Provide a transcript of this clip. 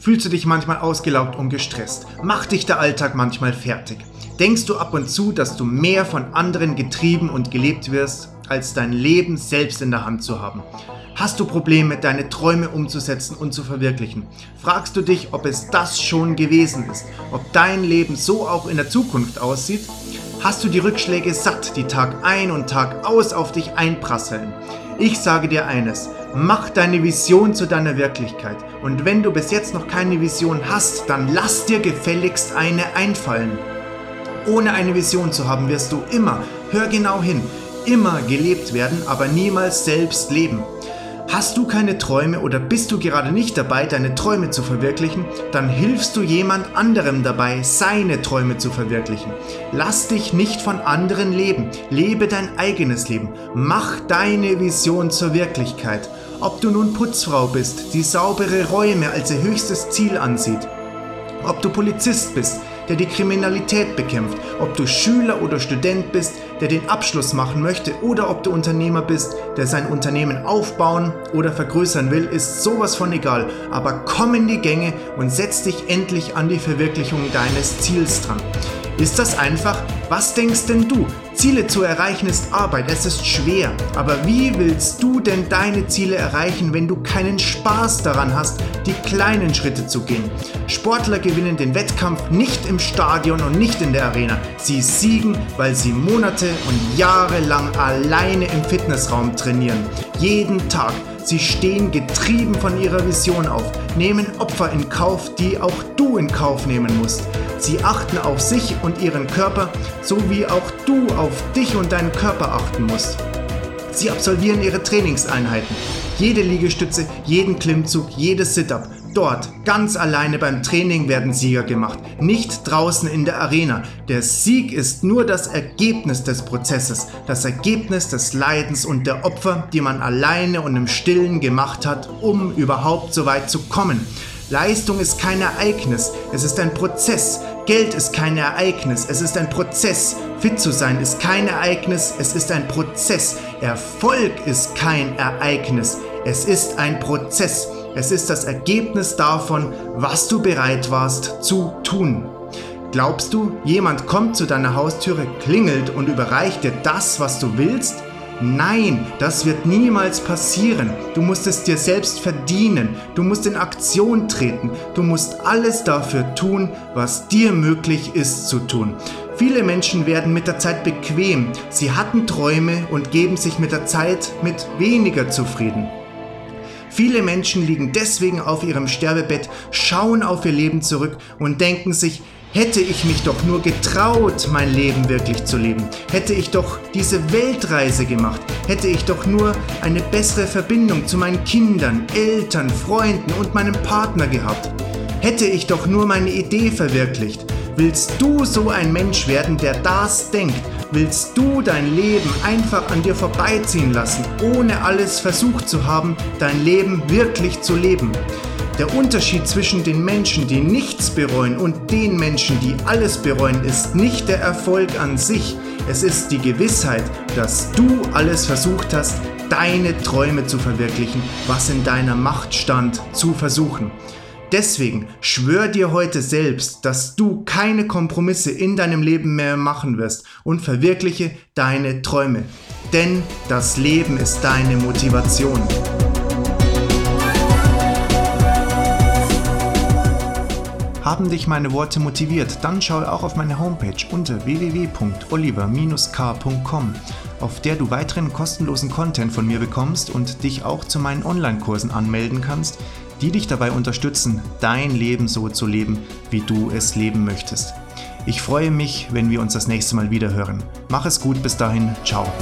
Fühlst du dich manchmal ausgelaugt und gestresst? Macht dich der Alltag manchmal fertig? Denkst du ab und zu, dass du mehr von anderen getrieben und gelebt wirst, als dein Leben selbst in der Hand zu haben? Hast du Probleme, deine Träume umzusetzen und zu verwirklichen? Fragst du dich, ob es das schon gewesen ist? Ob dein Leben so auch in der Zukunft aussieht? Hast du die Rückschläge satt, die Tag ein und Tag aus auf dich einprasseln? Ich sage dir eines, mach deine Vision zu deiner Wirklichkeit. Und wenn du bis jetzt noch keine Vision hast, dann lass dir gefälligst eine einfallen. Ohne eine Vision zu haben, wirst du immer, hör genau hin, immer gelebt werden, aber niemals selbst leben. Hast du keine Träume oder bist du gerade nicht dabei, deine Träume zu verwirklichen, dann hilfst du jemand anderem dabei, seine Träume zu verwirklichen. Lass dich nicht von anderen leben, lebe dein eigenes Leben, mach deine Vision zur Wirklichkeit. Ob du nun Putzfrau bist, die saubere Räume als ihr höchstes Ziel ansieht, ob du Polizist bist, der die Kriminalität bekämpft, ob du Schüler oder Student bist, der den Abschluss machen möchte oder ob du Unternehmer bist, der sein Unternehmen aufbauen oder vergrößern will, ist sowas von egal. Aber komm in die Gänge und setz dich endlich an die Verwirklichung deines Ziels dran. Ist das einfach? Was denkst denn du? Ziele zu erreichen ist Arbeit, es ist schwer. Aber wie willst du denn deine Ziele erreichen, wenn du keinen Spaß daran hast, die kleinen Schritte zu gehen? Sportler gewinnen den Wettkampf nicht im Stadion und nicht in der Arena. Sie siegen, weil sie Monate und Jahre lang alleine im Fitnessraum trainieren. Jeden Tag. Sie stehen getrieben von ihrer Vision auf, nehmen Opfer in Kauf, die auch du in Kauf nehmen musst. Sie achten auf sich und ihren Körper, so wie auch du auf dich und deinen Körper achten musst. Sie absolvieren ihre Trainingseinheiten. Jede Liegestütze, jeden Klimmzug, jedes Sit-up. Dort, ganz alleine beim Training werden Sieger gemacht, nicht draußen in der Arena. Der Sieg ist nur das Ergebnis des Prozesses, das Ergebnis des Leidens und der Opfer, die man alleine und im Stillen gemacht hat, um überhaupt so weit zu kommen. Leistung ist kein Ereignis, es ist ein Prozess. Geld ist kein Ereignis, es ist ein Prozess. Fit zu sein ist kein Ereignis, es ist ein Prozess. Erfolg ist kein Ereignis, es ist ein Prozess. Es ist das Ergebnis davon, was du bereit warst zu tun. Glaubst du, jemand kommt zu deiner Haustüre, klingelt und überreicht dir das, was du willst? Nein, das wird niemals passieren. Du musst es dir selbst verdienen. Du musst in Aktion treten. Du musst alles dafür tun, was dir möglich ist zu tun. Viele Menschen werden mit der Zeit bequem. Sie hatten Träume und geben sich mit der Zeit mit weniger zufrieden. Viele Menschen liegen deswegen auf ihrem Sterbebett, schauen auf ihr Leben zurück und denken sich, Hätte ich mich doch nur getraut, mein Leben wirklich zu leben, hätte ich doch diese Weltreise gemacht, hätte ich doch nur eine bessere Verbindung zu meinen Kindern, Eltern, Freunden und meinem Partner gehabt, hätte ich doch nur meine Idee verwirklicht. Willst du so ein Mensch werden, der das denkt? Willst du dein Leben einfach an dir vorbeiziehen lassen, ohne alles versucht zu haben, dein Leben wirklich zu leben? Der Unterschied zwischen den Menschen, die nichts bereuen und den Menschen, die alles bereuen, ist nicht der Erfolg an sich. Es ist die Gewissheit, dass du alles versucht hast, deine Träume zu verwirklichen, was in deiner Macht stand, zu versuchen. Deswegen schwör dir heute selbst, dass du keine Kompromisse in deinem Leben mehr machen wirst und verwirkliche deine Träume. Denn das Leben ist deine Motivation. Haben dich meine Worte motiviert? Dann schau auch auf meine Homepage unter www.oliver-k.com, auf der du weiteren kostenlosen Content von mir bekommst und dich auch zu meinen Online-Kursen anmelden kannst, die dich dabei unterstützen, dein Leben so zu leben, wie du es leben möchtest. Ich freue mich, wenn wir uns das nächste Mal wieder hören. Mach es gut, bis dahin, ciao.